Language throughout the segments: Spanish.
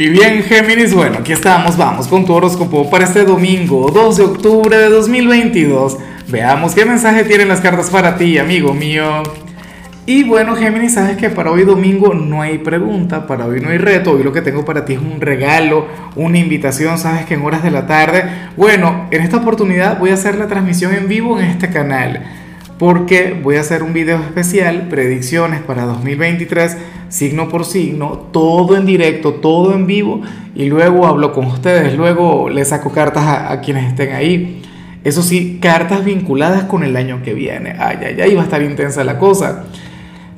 Y bien, Géminis, bueno, aquí estamos, vamos con tu horóscopo para este domingo, 2 de octubre de 2022. Veamos qué mensaje tienen las cartas para ti, amigo mío. Y bueno, Géminis, sabes que para hoy domingo no hay pregunta, para hoy no hay reto, hoy lo que tengo para ti es un regalo, una invitación, sabes que en horas de la tarde, bueno, en esta oportunidad voy a hacer la transmisión en vivo en este canal porque voy a hacer un video especial, predicciones para 2023, signo por signo, todo en directo, todo en vivo, y luego hablo con ustedes, luego les saco cartas a, quienes estén ahí. Eso sí, cartas vinculadas con el año que viene. Ay, ay, ay, va a estar intensa la cosa.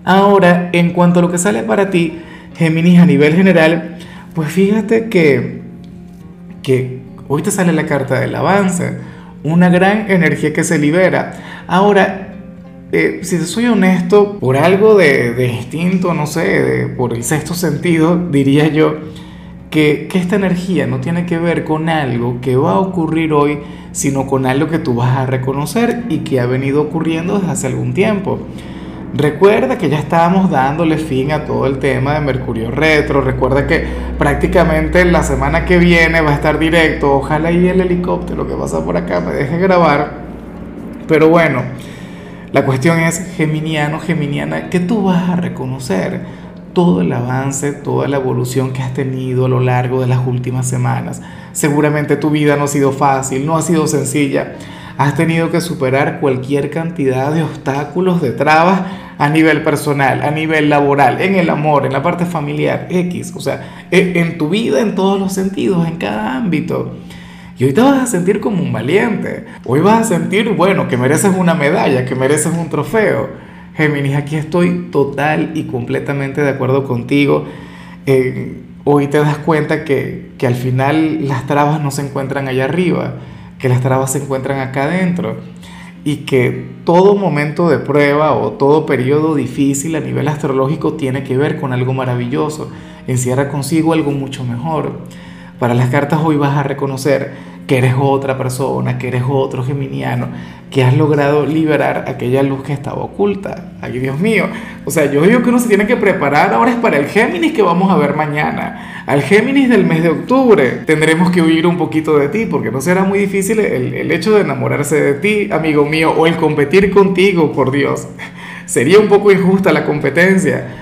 Ahora, en cuanto a lo que sale para ti, Géminis, a nivel general, pues fíjate que, que hoy te sale la carta del avance, una gran energía que se libera. Ahora, eh, si soy honesto, por algo de, instinto, no sé, por el sexto sentido, diría yo que, que, esta energía no tiene que ver con algo que va a ocurrir hoy, sino con algo que tú vas a reconocer y que ha venido ocurriendo desde hace algún tiempo. Recuerda que ya estábamos dándole fin a todo el tema de Mercurio Retro. Recuerda que prácticamente la semana que viene va a estar directo. Ojalá y el helicóptero que pasa por acá me deje grabar. Pero bueno, la cuestión es, geminiano, geminiana, que tú vas a reconocer todo el avance, toda la evolución que has tenido a lo largo de las últimas semanas. Seguramente tu vida no ha sido fácil, no ha sido sencilla. Has tenido que superar cualquier cantidad de obstáculos, de trabas a nivel personal, a nivel laboral, en el amor, en la parte familiar, X, o sea, e, en tu vida en todos los sentidos, en cada ámbito. Y hoy te vas a sentir como un valiente. Hoy vas a sentir, bueno, que mereces una medalla, que mereces un trofeo. Géminis, aquí estoy total y completamente de acuerdo contigo. Eh, hoy te das cuenta que, que al final las trabas no se encuentran allá arriba, que las trabas se encuentran acá adentro y que todo momento de prueba o todo periodo difícil a nivel astrológico tiene que ver con algo maravilloso, encierra consigo algo mucho mejor. Para las cartas hoy vas a reconocer que eres otra persona, que eres otro geminiano, que has logrado liberar aquella luz que estaba oculta. Ay, Dios mío. O sea, yo digo que uno se tiene que preparar ahora es para el Géminis que vamos a ver mañana. Al Géminis del mes de octubre. Tendremos que huir un poquito de ti porque no será muy difícil el, el hecho de enamorarse de ti, amigo mío, o el competir contigo, por Dios. Sería un poco injusta la competencia.